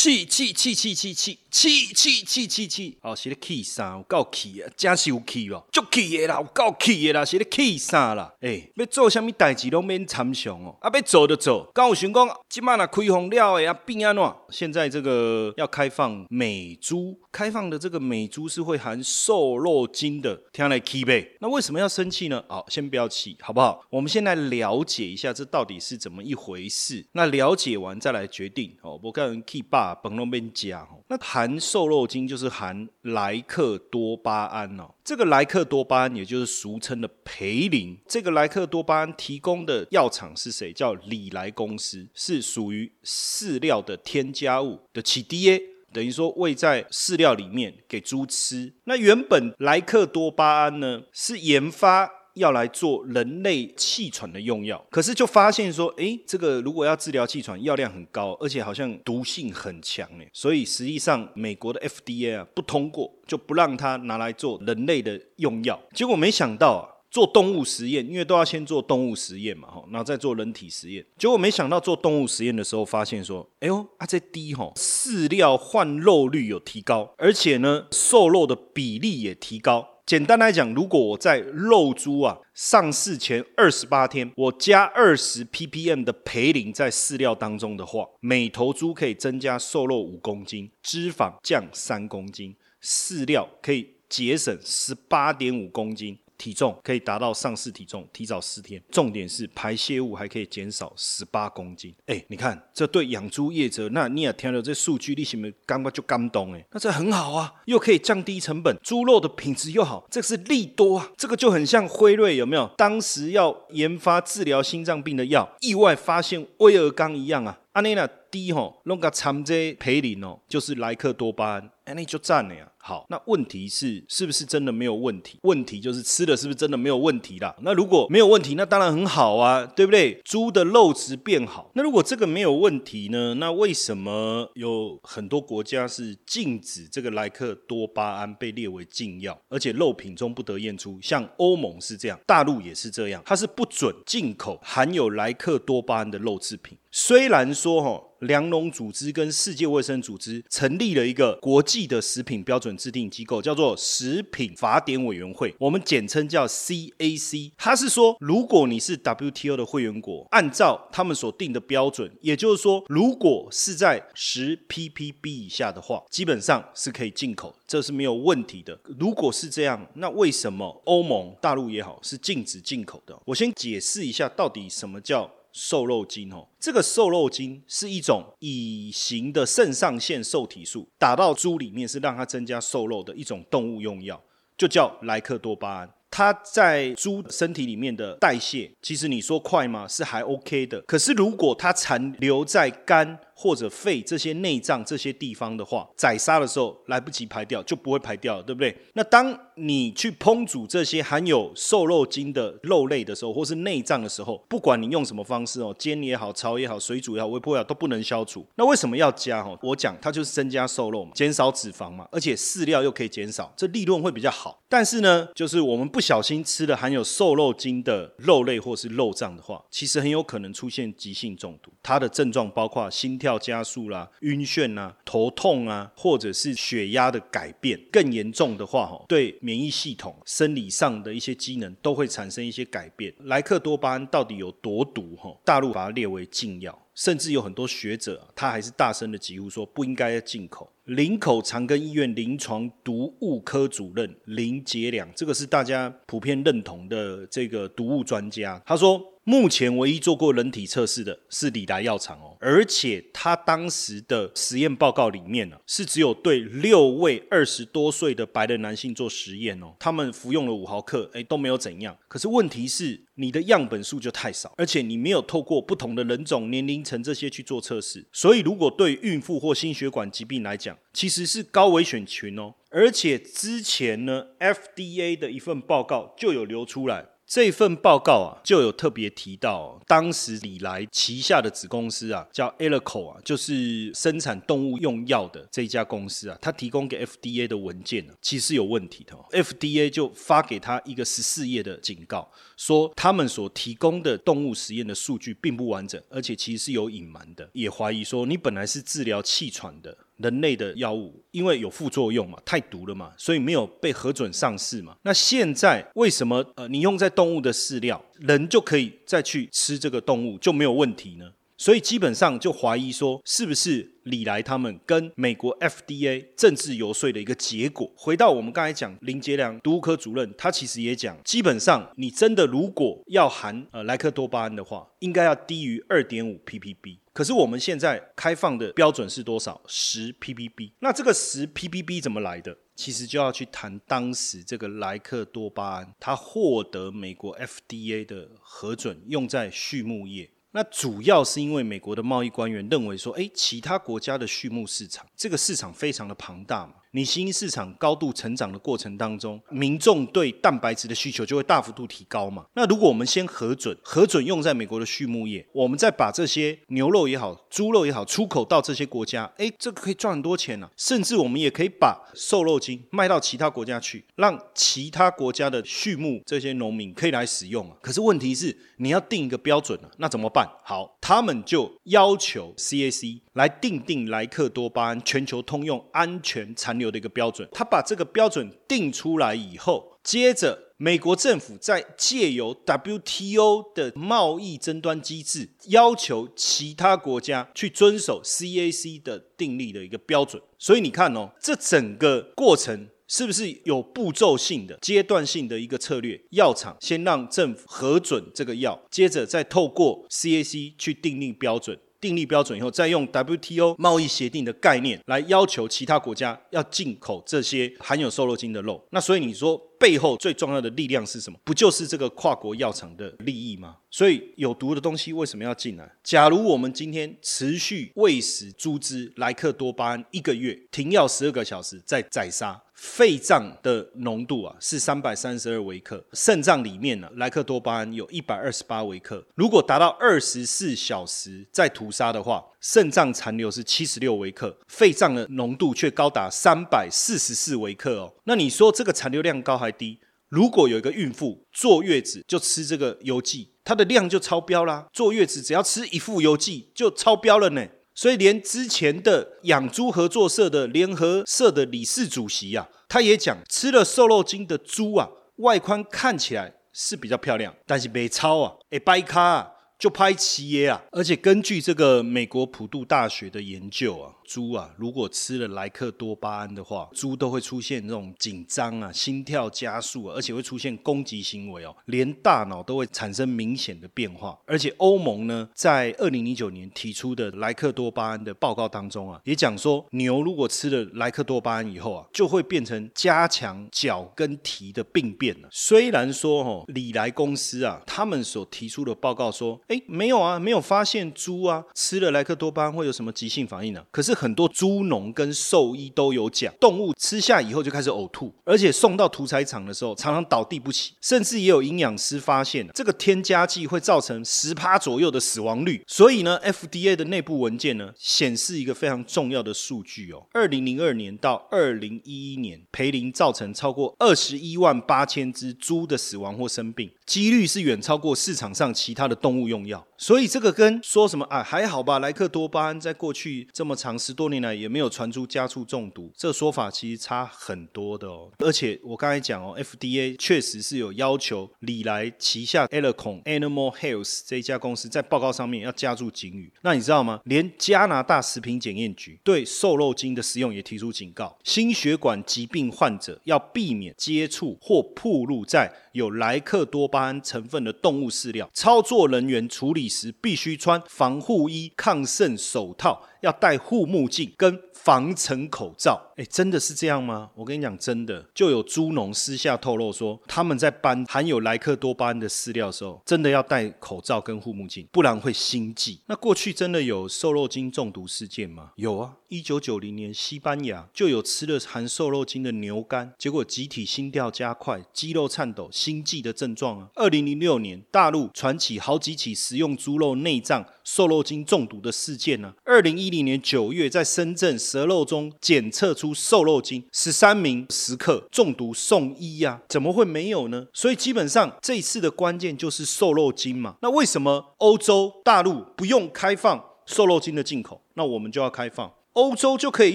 气气气气气气气气气气气！哦，是咧气啥？有够气啊！真是有气哦，足气的啦，有够气的啦，是咧气啥啦？诶，要做啥物代志拢免参详哦，啊，要做就做。刚有想讲，即摆若开放了诶，啊变安怎？现在这个要开放美猪，开放的这个美猪是会含瘦肉精的，听来气呗。那为什么要生气呢？好，先不要气，好不好？我们先来了解一下这到底是怎么一回事。那了解完再来决定哦。我个人气爆。把本龙边加哦，那含瘦肉精就是含莱克多巴胺哦。这个莱克多巴胺也就是俗称的培林。这个莱克多巴胺提供的药厂是谁？叫里来公司，是属于饲料的添加物的起 DA，等于说喂在饲料里面给猪吃。那原本莱克多巴胺呢是研发。要来做人类气喘的用药，可是就发现说，哎，这个如果要治疗气喘，药量很高，而且好像毒性很强，哎，所以实际上美国的 FDA 啊不通过，就不让它拿来做人类的用药。结果没想到啊，做动物实验，因为都要先做动物实验嘛，哈，然后再做人体实验。结果没想到做动物实验的时候，发现说，哎呦，啊这低哈，饲料换肉率有提高，而且呢，瘦肉的比例也提高。简单来讲，如果我在肉猪啊上市前二十八天，我加二十 ppm 的培林在饲料当中的话，每头猪可以增加瘦肉五公斤，脂肪降三公斤，饲料可以节省十八点五公斤。体重可以达到上市体重，提早四天。重点是排泄物还可以减少十八公斤。哎，你看这对养猪业者，那你也听了这数据，你是不是感觉就感动？哎，那这很好啊，又可以降低成本，猪肉的品质又好，这是利多啊。这个就很像辉瑞有没有？当时要研发治疗心脏病的药，意外发现威尔刚一样啊。阿尼那低吼，弄个掺这培林哦，就是莱克多巴胺，安尼就赞了呀。好，那问题是是不是真的没有问题？问题就是吃的是不是真的没有问题啦？那如果没有问题，那当然很好啊，对不对？猪的肉质变好。那如果这个没有问题呢？那为什么有很多国家是禁止这个莱克多巴胺被列为禁药，而且肉品中不得验出？像欧盟是这样，大陆也是这样，它是不准进口含有莱克多巴胺的肉制品。虽然说哈。粮农组织跟世界卫生组织成立了一个国际的食品标准制定机构，叫做食品法典委员会，我们简称叫 CAC。它是说，如果你是 WTO 的会员国，按照他们所定的标准，也就是说，如果是在十 ppb 以下的话，基本上是可以进口，这是没有问题的。如果是这样，那为什么欧盟、大陆也好是禁止进口的？我先解释一下，到底什么叫。瘦肉精哦，这个瘦肉精是一种乙型的肾上腺受体素，打到猪里面是让它增加瘦肉的一种动物用药，就叫莱克多巴胺。它在猪身体里面的代谢，其实你说快吗？是还 OK 的。可是如果它残留在肝，或者肺这些内脏这些地方的话，宰杀的时候来不及排掉，就不会排掉了，对不对？那当你去烹煮这些含有瘦肉精的肉类的时候，或是内脏的时候，不管你用什么方式哦，煎也好，炒也好，水煮也好，微波也好，都不能消除。那为什么要加？哈，我讲它就是增加瘦肉嘛，减少脂肪嘛，而且饲料又可以减少，这利润会比较好。但是呢，就是我们不小心吃了含有瘦肉精的肉类或是肉脏的话，其实很有可能出现急性中毒。它的症状包括心跳。跳加速啦、晕眩啊、头痛啊，或者是血压的改变。更严重的话，哈，对免疫系统、生理上的一些机能都会产生一些改变。莱克多巴胺到底有多毒？哈，大陆把它列为禁药。甚至有很多学者，他还是大声的疾呼说不应该进口。林口长庚医院临床毒物科主任林杰良，这个是大家普遍认同的这个毒物专家，他说。目前唯一做过人体测试的是李达药厂哦，而且他当时的实验报告里面呢，是只有对六位二十多岁的白人男性做实验哦，他们服用了五毫克，哎都没有怎样。可是问题是你的样本数就太少，而且你没有透过不同的人种、年龄层这些去做测试，所以如果对孕妇或心血管疾病来讲，其实是高危选群哦。而且之前呢，FDA 的一份报告就有流出来。这份报告啊，就有特别提到，当时李来旗下的子公司啊，叫 e l i c o 啊，就是生产动物用药的这一家公司啊，他提供给 FDA 的文件呢，其实有问题的。FDA 就发给他一个十四页的警告，说他们所提供的动物实验的数据并不完整，而且其实是有隐瞒的，也怀疑说你本来是治疗气喘的。人类的药物因为有副作用嘛，太毒了嘛，所以没有被核准上市嘛。那现在为什么呃你用在动物的饲料，人就可以再去吃这个动物就没有问题呢？所以基本上就怀疑说，是不是李来他们跟美国 FDA 政治游说的一个结果？回到我们刚才讲林杰良毒物科主任，他其实也讲，基本上你真的如果要含呃莱克多巴胺的话，应该要低于二点五 ppb。可是我们现在开放的标准是多少？十 ppb。那这个十 ppb 怎么来的？其实就要去谈当时这个莱克多巴胺，它获得美国 FDA 的核准，用在畜牧业。那主要是因为美国的贸易官员认为说，哎，其他国家的畜牧市场，这个市场非常的庞大嘛。你新兴市场高度成长的过程当中，民众对蛋白质的需求就会大幅度提高嘛。那如果我们先核准，核准用在美国的畜牧业，我们再把这些牛肉也好、猪肉也好出口到这些国家，哎，这个可以赚很多钱呢。甚至我们也可以把瘦肉精卖到其他国家去，让其他国家的畜牧这些农民可以来使用啊。可是问题是，你要定一个标准啊，那怎么办？好，他们就要求 CAC 来定定莱克多巴胺全球通用安全残。留的一个标准，他把这个标准定出来以后，接着美国政府再借由 WTO 的贸易争端机制，要求其他国家去遵守 CAC 的订立的一个标准。所以你看哦，这整个过程是不是有步骤性的、阶段性的一个策略？药厂先让政府核准这个药，接着再透过 CAC 去订立标准。订立标准以后，再用 WTO 贸易协定的概念来要求其他国家要进口这些含有瘦肉精的肉。那所以你说背后最重要的力量是什么？不就是这个跨国药厂的利益吗？所以有毒的东西为什么要进来？假如我们今天持续喂食猪只莱克多巴胺一个月，停药十二个小时再宰杀。肺脏的浓度啊是三百三十二微克，肾脏里面呢莱克多巴胺有一百二十八微克。如果达到二十四小时再屠杀的话，肾脏残留是七十六微克，肺脏的浓度却高达三百四十四微克哦。那你说这个残留量高还低？如果有一个孕妇坐月子就吃这个油剂，它的量就超标啦。坐月子只要吃一副油剂就超标了呢。所以，连之前的养猪合作社的联合社的理事主席啊，他也讲，吃了瘦肉精的猪啊，外观看起来是比较漂亮，但是没超啊，哎，掰卡啊。就拍企业啊，而且根据这个美国普渡大学的研究啊，猪啊如果吃了莱克多巴胺的话，猪都会出现这种紧张啊、心跳加速，而且会出现攻击行为哦，连大脑都会产生明显的变化。而且欧盟呢，在二零零九年提出的莱克多巴胺的报告当中啊，也讲说牛如果吃了莱克多巴胺以后啊，就会变成加强脚跟蹄的病变了。虽然说哈，李莱公司啊，他们所提出的报告说。哎，没有啊，没有发现猪啊吃了莱克多巴胺会有什么急性反应呢？可是很多猪农跟兽医都有讲，动物吃下以后就开始呕吐，而且送到屠宰场的时候常常倒地不起，甚至也有营养师发现这个添加剂会造成十趴左右的死亡率。所以呢，FDA 的内部文件呢显示一个非常重要的数据哦，二零零二年到二零一一年，培林造成超过二十一万八千只猪的死亡或生病，几率是远超过市场上其他的动物用。药。所以这个跟说什么啊还好吧，莱克多巴胺在过去这么长时十多年来也没有传出家畜中毒，这说法其实差很多的哦。而且我刚才讲哦，FDA 确实是有要求李来旗下 Elecon Animal Health 这一家公司在报告上面要加注警语。那你知道吗？连加拿大食品检验局对瘦肉精的使用也提出警告，心血管疾病患者要避免接触或暴露在有莱克多巴胺成分的动物饲料。操作人员处理。时必须穿防护衣、抗渗手套。要戴护目目镜跟防尘口罩，哎，真的是这样吗？我跟你讲，真的，就有猪农私下透露说，他们在搬含有莱克多巴胺的饲料的时候，真的要戴口罩跟护目镜，不然会心悸。那过去真的有瘦肉精中毒事件吗？有啊，一九九零年西班牙就有吃了含瘦肉精的牛肝，结果集体心跳加快、肌肉颤抖、心悸的症状啊。二零零六年大陆传起好几起食用猪肉内脏瘦肉精中毒的事件呢。二零一一零年九月，在深圳蛇肉中检测出瘦肉精，十三名食客中毒送医呀？怎么会没有呢？所以基本上这一次的关键就是瘦肉精嘛。那为什么欧洲大陆不用开放瘦肉精的进口？那我们就要开放。欧洲就可以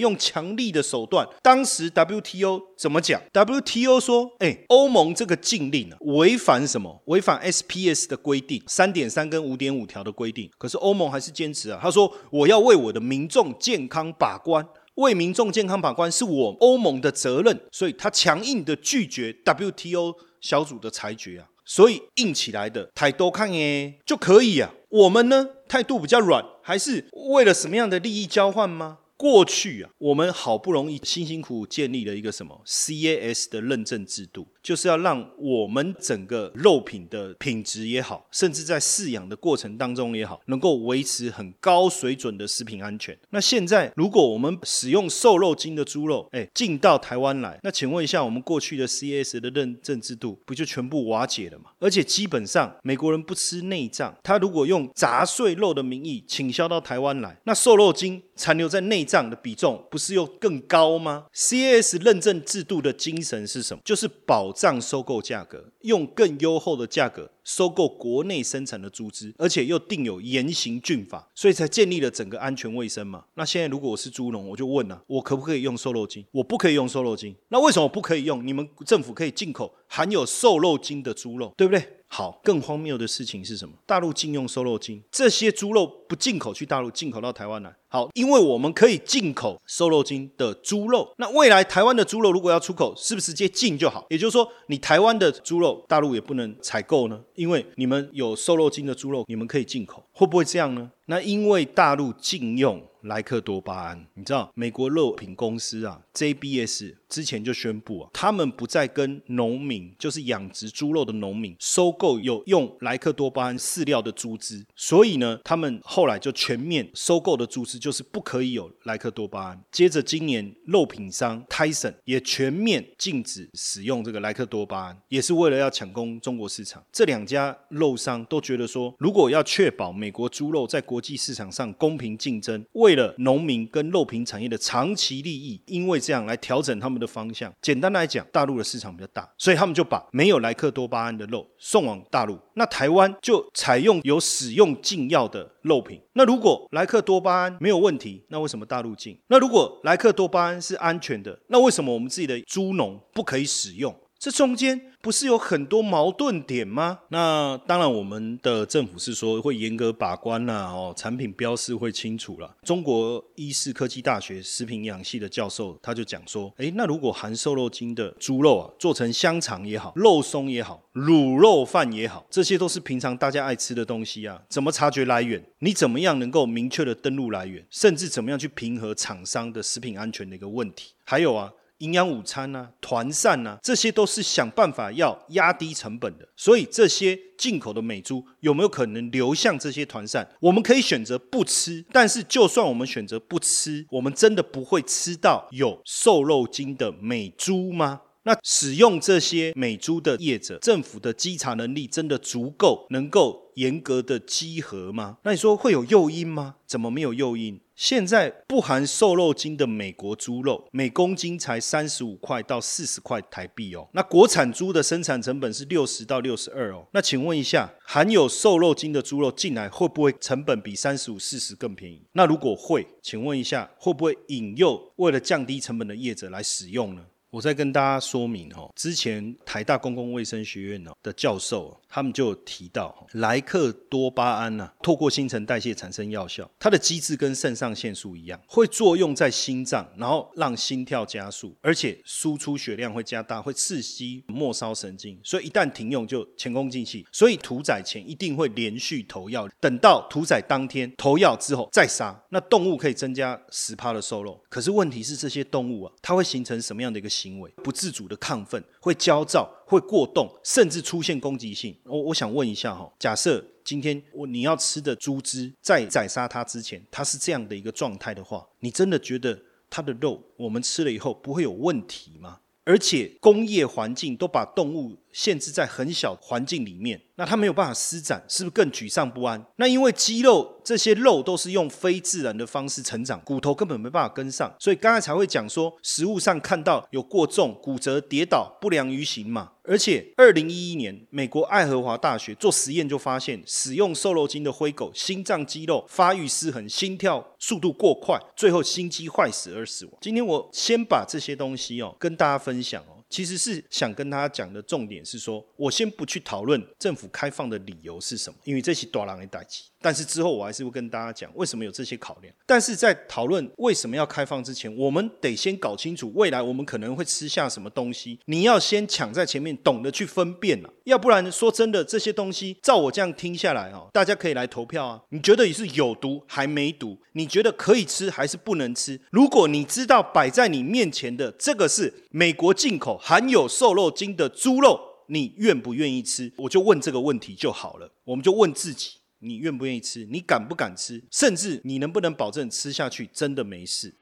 用强力的手段。当时 WTO 怎么讲？WTO 说：“哎，欧盟这个禁令啊，违反什么？违反 SPS 的规定，三点三跟五点五条的规定。可是欧盟还是坚持啊，他说我要为我的民众健康把关，为民众健康把关是我欧盟的责任。所以他强硬的拒绝 WTO 小组的裁决啊，所以硬起来的太多看耶就可以啊。我们呢态度比较软，还是为了什么样的利益交换吗？”过去啊，我们好不容易辛辛苦苦建立了一个什么 CAS 的认证制度，就是要让我们整个肉品的品质也好，甚至在饲养的过程当中也好，能够维持很高水准的食品安全。那现在如果我们使用瘦肉精的猪肉，哎，进到台湾来，那请问一下，我们过去的 CS 的认证制度不就全部瓦解了吗？而且基本上美国人不吃内脏，他如果用杂碎肉的名义倾销到台湾来，那瘦肉精残留在内。脏的比重不是又更高吗？CS 认证制度的精神是什么？就是保障收购价格，用更优厚的价格收购国内生产的猪只，而且又定有严刑峻法，所以才建立了整个安全卫生嘛。那现在如果我是猪农，我就问了：我可不可以用瘦肉精？我不可以用瘦肉精。那为什么不可以用？你们政府可以进口含有瘦肉精的猪肉，对不对？好，更荒谬的事情是什么？大陆禁用瘦肉精，这些猪肉不进口去大陆，进口到台湾来。好，因为我们可以进口瘦肉精的猪肉，那未来台湾的猪肉如果要出口，是不是直接进就好？也就是说，你台湾的猪肉大陆也不能采购呢？因为你们有瘦肉精的猪肉，你们可以进口，会不会这样呢？那因为大陆禁用。莱克多巴胺，你知道美国肉品公司啊，JBS 之前就宣布啊，他们不再跟农民，就是养殖猪肉的农民收购有用莱克多巴胺饲料的猪只，所以呢，他们后来就全面收购的猪只就是不可以有莱克多巴胺。接着今年肉品商 Tyson 也全面禁止使用这个莱克多巴胺，也是为了要抢攻中国市场。这两家肉商都觉得说，如果要确保美国猪肉在国国际市场上公平竞争，为了农民跟肉品产业的长期利益，因为这样来调整他们的方向。简单来讲，大陆的市场比较大，所以他们就把没有莱克多巴胺的肉送往大陆。那台湾就采用有使用禁药的肉品。那如果莱克多巴胺没有问题，那为什么大陆禁？那如果莱克多巴胺是安全的，那为什么我们自己的猪农不可以使用？这中间不是有很多矛盾点吗？那当然，我们的政府是说会严格把关啦，哦，产品标示会清楚了。中国医事科技大学食品养系的教授他就讲说，诶，那如果含瘦肉精的猪肉啊，做成香肠也好，肉松也好，卤肉饭也好，这些都是平常大家爱吃的东西啊，怎么察觉来源？你怎么样能够明确的登录来源？甚至怎么样去平衡厂商的食品安全的一个问题？还有啊。营养午餐呐，团膳呐，这些都是想办法要压低成本的。所以这些进口的美猪有没有可能流向这些团膳？我们可以选择不吃，但是就算我们选择不吃，我们真的不会吃到有瘦肉精的美猪吗？那使用这些美猪的业者，政府的稽查能力真的足够，能够？严格的稽核吗？那你说会有诱因吗？怎么没有诱因？现在不含瘦肉精的美国猪肉，每公斤才三十五块到四十块台币哦。那国产猪的生产成本是六十到六十二哦。那请问一下，含有瘦肉精的猪肉进来会不会成本比三十五、四十更便宜？那如果会，请问一下，会不会引诱为了降低成本的业者来使用呢？我再跟大家说明哦，之前台大公共卫生学院的教授，他们就提到莱克多巴胺呢，透过新陈代谢产生药效，它的机制跟肾上腺素一样，会作用在心脏，然后让心跳加速，而且输出血量会加大，会刺激末梢神经，所以一旦停用就前功尽弃。所以屠宰前一定会连续投药，等到屠宰当天投药之后再杀，那动物可以增加十趴的瘦肉。可是问题是这些动物啊，它会形成什么样的一个？行为不自主的亢奋，会焦躁，会过动，甚至出现攻击性。我我想问一下哈，假设今天我你要吃的猪只在宰杀它之前，它是这样的一个状态的话，你真的觉得它的肉我们吃了以后不会有问题吗？而且工业环境都把动物限制在很小环境里面。那它没有办法施展，是不是更沮丧不安？那因为肌肉这些肉都是用非自然的方式成长，骨头根本没办法跟上，所以刚才才会讲说，食物上看到有过重、骨折、跌倒、不良于行嘛。而且二零一一年，美国爱荷华大学做实验就发现，使用瘦肉精的灰狗，心脏肌肉发育失衡，心跳速度过快，最后心肌坏死而死亡。今天我先把这些东西哦跟大家分享哦。其实是想跟大家讲的重点是说，我先不去讨论政府开放的理由是什么，因为这是多狼的代际。但是之后我还是会跟大家讲为什么有这些考量。但是在讨论为什么要开放之前，我们得先搞清楚未来我们可能会吃下什么东西。你要先抢在前面，懂得去分辨啊，要不然说真的，这些东西照我这样听下来哦，大家可以来投票啊。你觉得你是有毒还没毒？你觉得可以吃还是不能吃？如果你知道摆在你面前的这个是美国进口含有瘦肉精的猪肉，你愿不愿意吃？我就问这个问题就好了。我们就问自己。你愿不愿意吃？你敢不敢吃？甚至你能不能保证吃下去真的没事？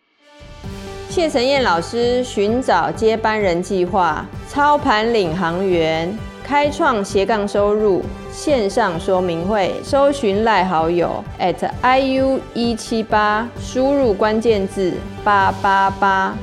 谢承彦老师寻找接班人计划，操盘领航员，开创斜杠收入线上说明会，搜寻赖好友 at iu 一七八，输入关键字八八八。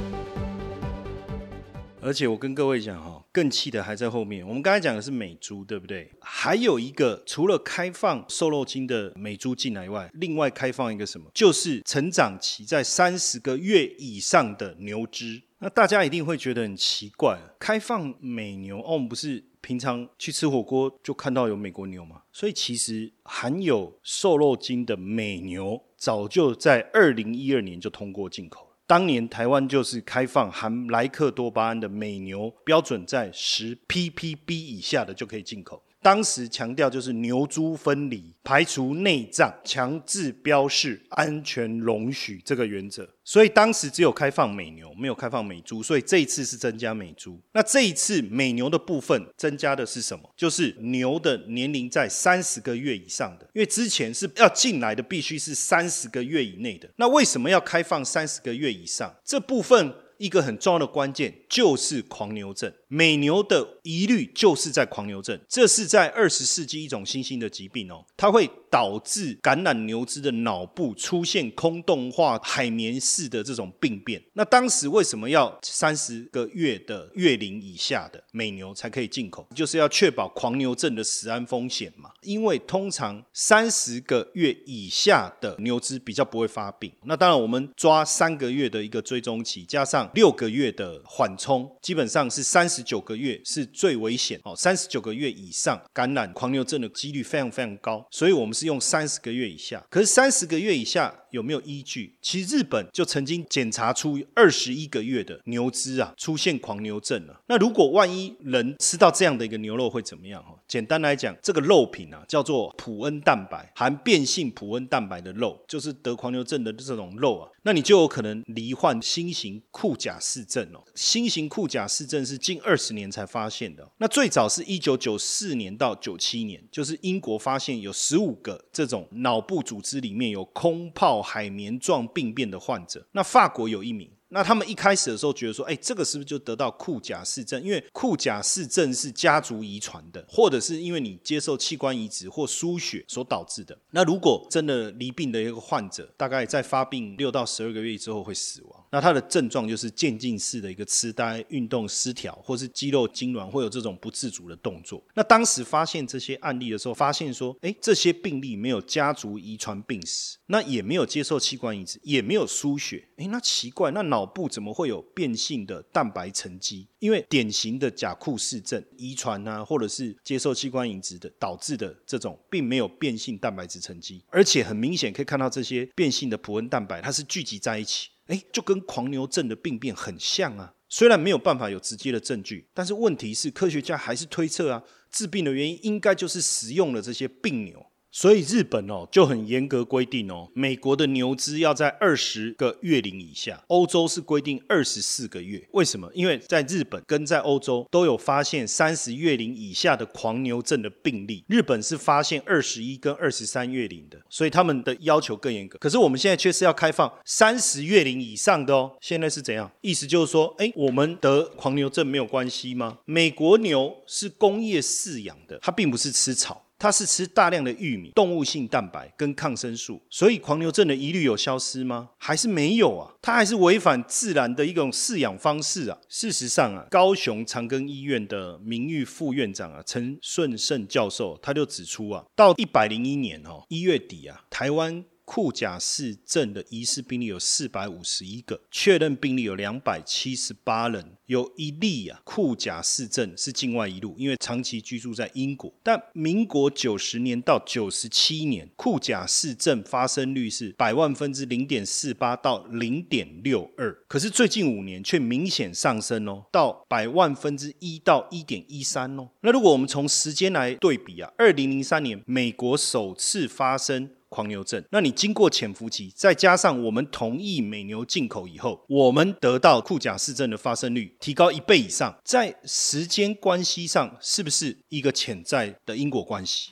而且我跟各位讲哈。更气的还在后面。我们刚才讲的是美猪，对不对？还有一个，除了开放瘦肉精的美猪进来外，另外开放一个什么？就是成长期在三十个月以上的牛只。那大家一定会觉得很奇怪，开放美牛哦，我们不是平常去吃火锅就看到有美国牛吗？所以其实含有瘦肉精的美牛，早就在二零一二年就通过进口。当年台湾就是开放含莱克多巴胺的美牛，标准在十 ppb 以下的就可以进口。当时强调就是牛猪分离，排除内脏，强制标示安全容许这个原则。所以当时只有开放美牛，没有开放美猪。所以这一次是增加美猪。那这一次美牛的部分增加的是什么？就是牛的年龄在三十个月以上的，因为之前是要进来的必须是三十个月以内的。那为什么要开放三十个月以上？这部分一个很重要的关键就是狂牛症。美牛的疑虑就是在狂牛症，这是在二十世纪一种新兴的疾病哦，它会导致感染牛只的脑部出现空洞化、海绵式的这种病变。那当时为什么要三十个月的月龄以下的美牛才可以进口？就是要确保狂牛症的死安风险嘛。因为通常三十个月以下的牛只比较不会发病。那当然，我们抓三个月的一个追踪期，加上六个月的缓冲，基本上是三十。十九个月是最危险哦，三十九个月以上感染狂牛症的几率非常非常高，所以我们是用三十个月以下。可是三十个月以下有没有依据？其实日本就曾经检查出二十一个月的牛只啊出现狂牛症了。那如果万一人吃到这样的一个牛肉会怎么样？哈，简单来讲，这个肉品啊叫做普恩蛋白，含变性普恩蛋白的肉，就是得狂牛症的这种肉啊，那你就有可能罹患新型库贾氏症哦。新型库贾氏症是近二十年才发现的，那最早是一九九四年到九七年，就是英国发现有十五个这种脑部组织里面有空泡海绵状病变的患者，那法国有一名。那他们一开始的时候觉得说，哎，这个是不是就得到库贾氏症？因为库贾氏症是家族遗传的，或者是因为你接受器官移植或输血所导致的。那如果真的离病的一个患者，大概在发病六到十二个月之后会死亡。那它的症状就是渐进式的一个痴呆、运动失调，或是肌肉痉挛，会有这种不自主的动作。那当时发现这些案例的时候，发现说，哎，这些病例没有家族遗传病史，那也没有接受器官移植，也没有输血。哎，那奇怪，那脑部怎么会有变性的蛋白沉积？因为典型的甲库氏症遗传啊，或者是接受器官移植的导致的这种，并没有变性蛋白质沉积，而且很明显可以看到这些变性的普恩蛋白，它是聚集在一起。哎，就跟狂牛症的病变很像啊。虽然没有办法有直接的证据，但是问题是科学家还是推测啊，治病的原因应该就是食用了这些病牛。所以日本哦就很严格规定哦，美国的牛只要在二十个月龄以下，欧洲是规定二十四个月。为什么？因为在日本跟在欧洲都有发现三十月龄以下的狂牛症的病例，日本是发现二十一跟二十三月龄的，所以他们的要求更严格。可是我们现在却是要开放三十月龄以上的哦。现在是怎样？意思就是说，哎，我们得狂牛症没有关系吗？美国牛是工业饲养的，它并不是吃草。它是吃大量的玉米、动物性蛋白跟抗生素，所以狂牛症的疑虑有消失吗？还是没有啊？它还是违反自然的一种饲养方式啊！事实上啊，高雄长庚医院的名誉副院长啊，陈顺胜教授他就指出啊，到一百零一年哦一月底啊，台湾。库贾氏症的疑似病例有四百五十一个，确认病例有两百七十八人，有一例啊，库贾氏症是境外一路，因为长期居住在英国。但民国九十年到九十七年，库贾氏症发生率是百万分之零点四八到零点六二，可是最近五年却明显上升哦，到百万分之一到一点一三哦。那如果我们从时间来对比啊，二零零三年美国首次发生。狂牛症，那你经过潜伏期，再加上我们同意美牛进口以后，我们得到库甲氏症的发生率提高一倍以上，在时间关系上是不是一个潜在的因果关系？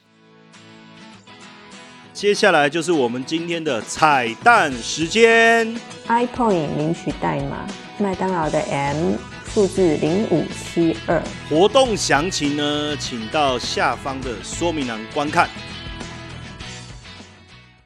接下来就是我们今天的彩蛋时间，iPoint 领取代码，麦当劳的 M 数字零五七二，活动详情呢，请到下方的说明栏观看。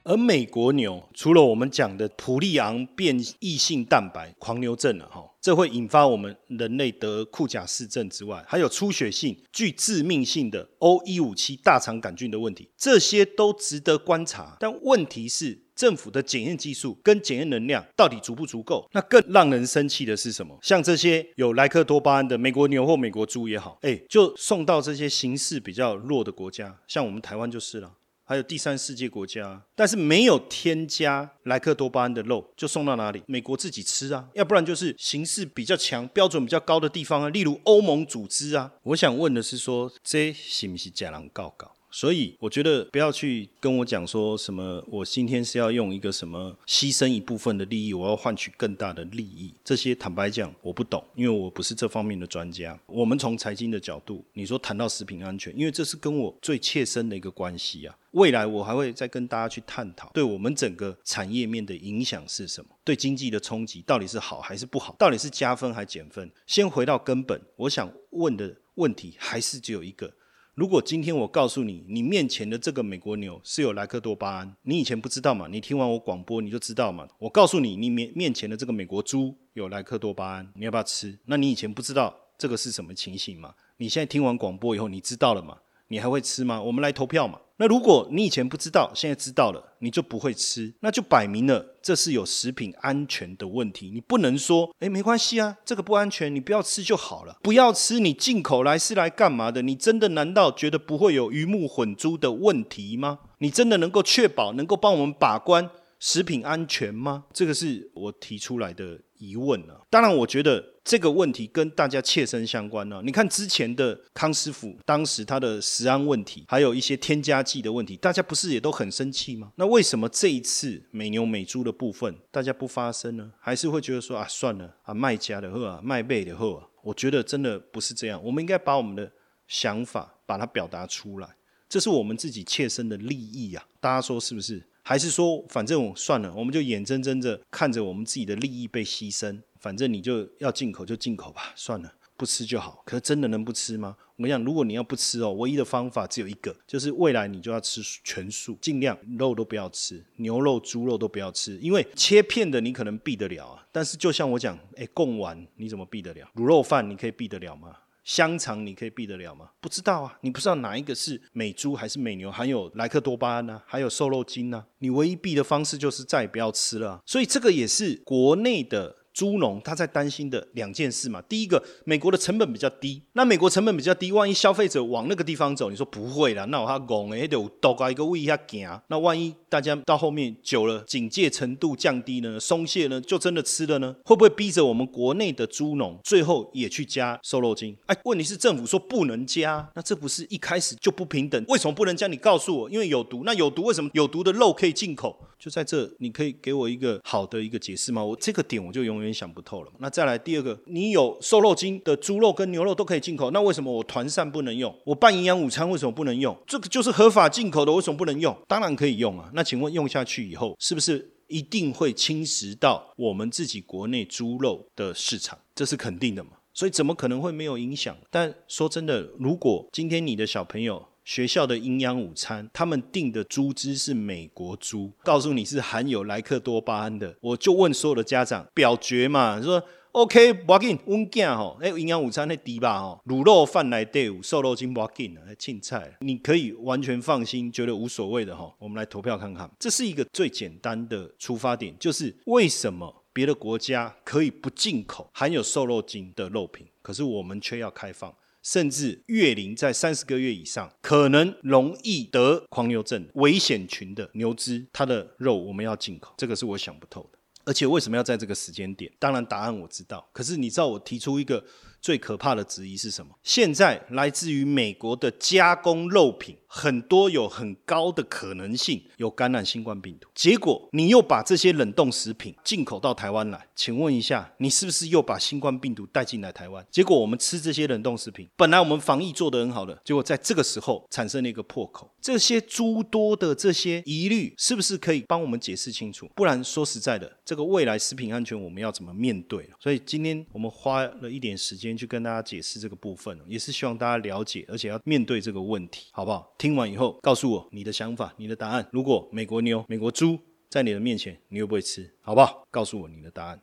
而美国牛除了我们讲的普利昂变异性蛋白狂牛症了哈，这会引发我们人类得库贾氏症之外，还有出血性具致命性的 O 一五七大肠杆菌的问题，这些都值得观察。但问题是，政府的检验技术跟检验能量到底足不足够？那更让人生气的是什么？像这些有莱克多巴胺的美国牛或美国猪也好，哎，就送到这些形势比较弱的国家，像我们台湾就是了。还有第三世界国家，但是没有添加莱克多巴胺的肉，就送到哪里？美国自己吃啊，要不然就是形式比较强、标准比较高的地方啊，例如欧盟组织啊。我想问的是，说这是不是假狼告告？所以我觉得不要去跟我讲说什么，我今天是要用一个什么牺牲一部分的利益，我要换取更大的利益。这些坦白讲我不懂，因为我不是这方面的专家。我们从财经的角度，你说谈到食品安全，因为这是跟我最切身的一个关系啊。未来我还会再跟大家去探讨，对我们整个产业面的影响是什么？对经济的冲击到底是好还是不好？到底是加分还是减分？先回到根本，我想问的问题还是只有一个。如果今天我告诉你，你面前的这个美国牛是有莱克多巴胺，你以前不知道嘛？你听完我广播你就知道嘛？我告诉你，你面面前的这个美国猪有莱克多巴胺，你要不要吃？那你以前不知道这个是什么情形嘛？你现在听完广播以后，你知道了嘛？你还会吃吗？我们来投票嘛。那如果你以前不知道，现在知道了，你就不会吃，那就摆明了这是有食品安全的问题。你不能说，哎，没关系啊，这个不安全，你不要吃就好了。不要吃，你进口来是来干嘛的？你真的难道觉得不会有鱼目混珠的问题吗？你真的能够确保能够帮我们把关食品安全吗？这个是我提出来的疑问啊。当然，我觉得。这个问题跟大家切身相关呢。你看之前的康师傅，当时他的食安问题，还有一些添加剂的问题，大家不是也都很生气吗？那为什么这一次美牛美猪的部分，大家不发声呢？还是会觉得说啊，算了啊，卖家的货啊，卖贝的货啊？我觉得真的不是这样。我们应该把我们的想法把它表达出来，这是我们自己切身的利益啊！大家说是不是？还是说反正算了，我们就眼睁睁的看着我们自己的利益被牺牲？反正你就要进口就进口吧，算了。不吃就好，可是真的能不吃吗？我跟你讲，如果你要不吃哦，唯一的方法只有一个，就是未来你就要吃全素，尽量肉都不要吃，牛肉、猪肉都不要吃，因为切片的你可能避得了啊。但是就像我讲，哎，贡丸你怎么避得了？卤肉饭你可以避得了吗？香肠你可以避得了吗？不知道啊，你不知道哪一个是美猪还是美牛，还有莱克多巴胺呢？还有瘦肉精呢？你唯一避的方式就是再也不要吃了。所以这个也是国内的。猪农他在担心的两件事嘛，第一个，美国的成本比较低，那美国成本比较低，万一消费者往那个地方走，你说不会啦，那我他讲诶，有多搞一个位下行，那万一大家到后面久了，警戒程度降低呢，松懈呢，就真的吃了呢？会不会逼着我们国内的猪农最后也去加瘦肉精？哎，问题是政府说不能加，那这不是一开始就不平等？为什么不能加？你告诉我，因为有毒，那有毒为什么有毒的肉可以进口？就在这，你可以给我一个好的一个解释吗？我这个点我就永远想不透了。那再来第二个，你有瘦肉精的猪肉跟牛肉都可以进口，那为什么我团膳不能用？我办营养午餐为什么不能用？这个就是合法进口的，为什么不能用？当然可以用啊。那请问用下去以后，是不是一定会侵蚀到我们自己国内猪肉的市场？这是肯定的嘛？所以怎么可能会没有影响？但说真的，如果今天你的小朋友，学校的营养午餐，他们订的猪只是美国猪，告诉你是含有莱克多巴胺的，我就问所有的家长表决嘛，说 OK，不要紧，温健吼，哎，营养午餐那低吧吼，卤肉饭来队伍，瘦肉精不要紧啊，青菜你可以完全放心，觉得无所谓的哈，我们来投票看看，这是一个最简单的出发点，就是为什么别的国家可以不进口含有瘦肉精的肉品，可是我们却要开放？甚至月龄在三十个月以上，可能容易得狂牛症危险群的牛只，它的肉我们要进口，这个是我想不透的。而且为什么要在这个时间点？当然答案我知道，可是你知道我提出一个最可怕的质疑是什么？现在来自于美国的加工肉品。很多有很高的可能性有感染新冠病毒，结果你又把这些冷冻食品进口到台湾来，请问一下，你是不是又把新冠病毒带进来台湾？结果我们吃这些冷冻食品，本来我们防疫做得很好的，结果在这个时候产生了一个破口。这些诸多的这些疑虑，是不是可以帮我们解释清楚？不然说实在的，这个未来食品安全我们要怎么面对？所以今天我们花了一点时间间去跟大家解释这个部分，也是希望大家了解，而且要面对这个问题，好不好？听完以后，告诉我你的想法、你的答案。如果美国牛、美国猪在你的面前，你会不会吃？好不好？告诉我你的答案。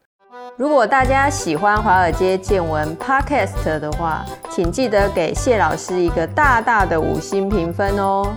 如果大家喜欢华尔街见闻 Podcast 的话，请记得给谢老师一个大大的五星评分哦。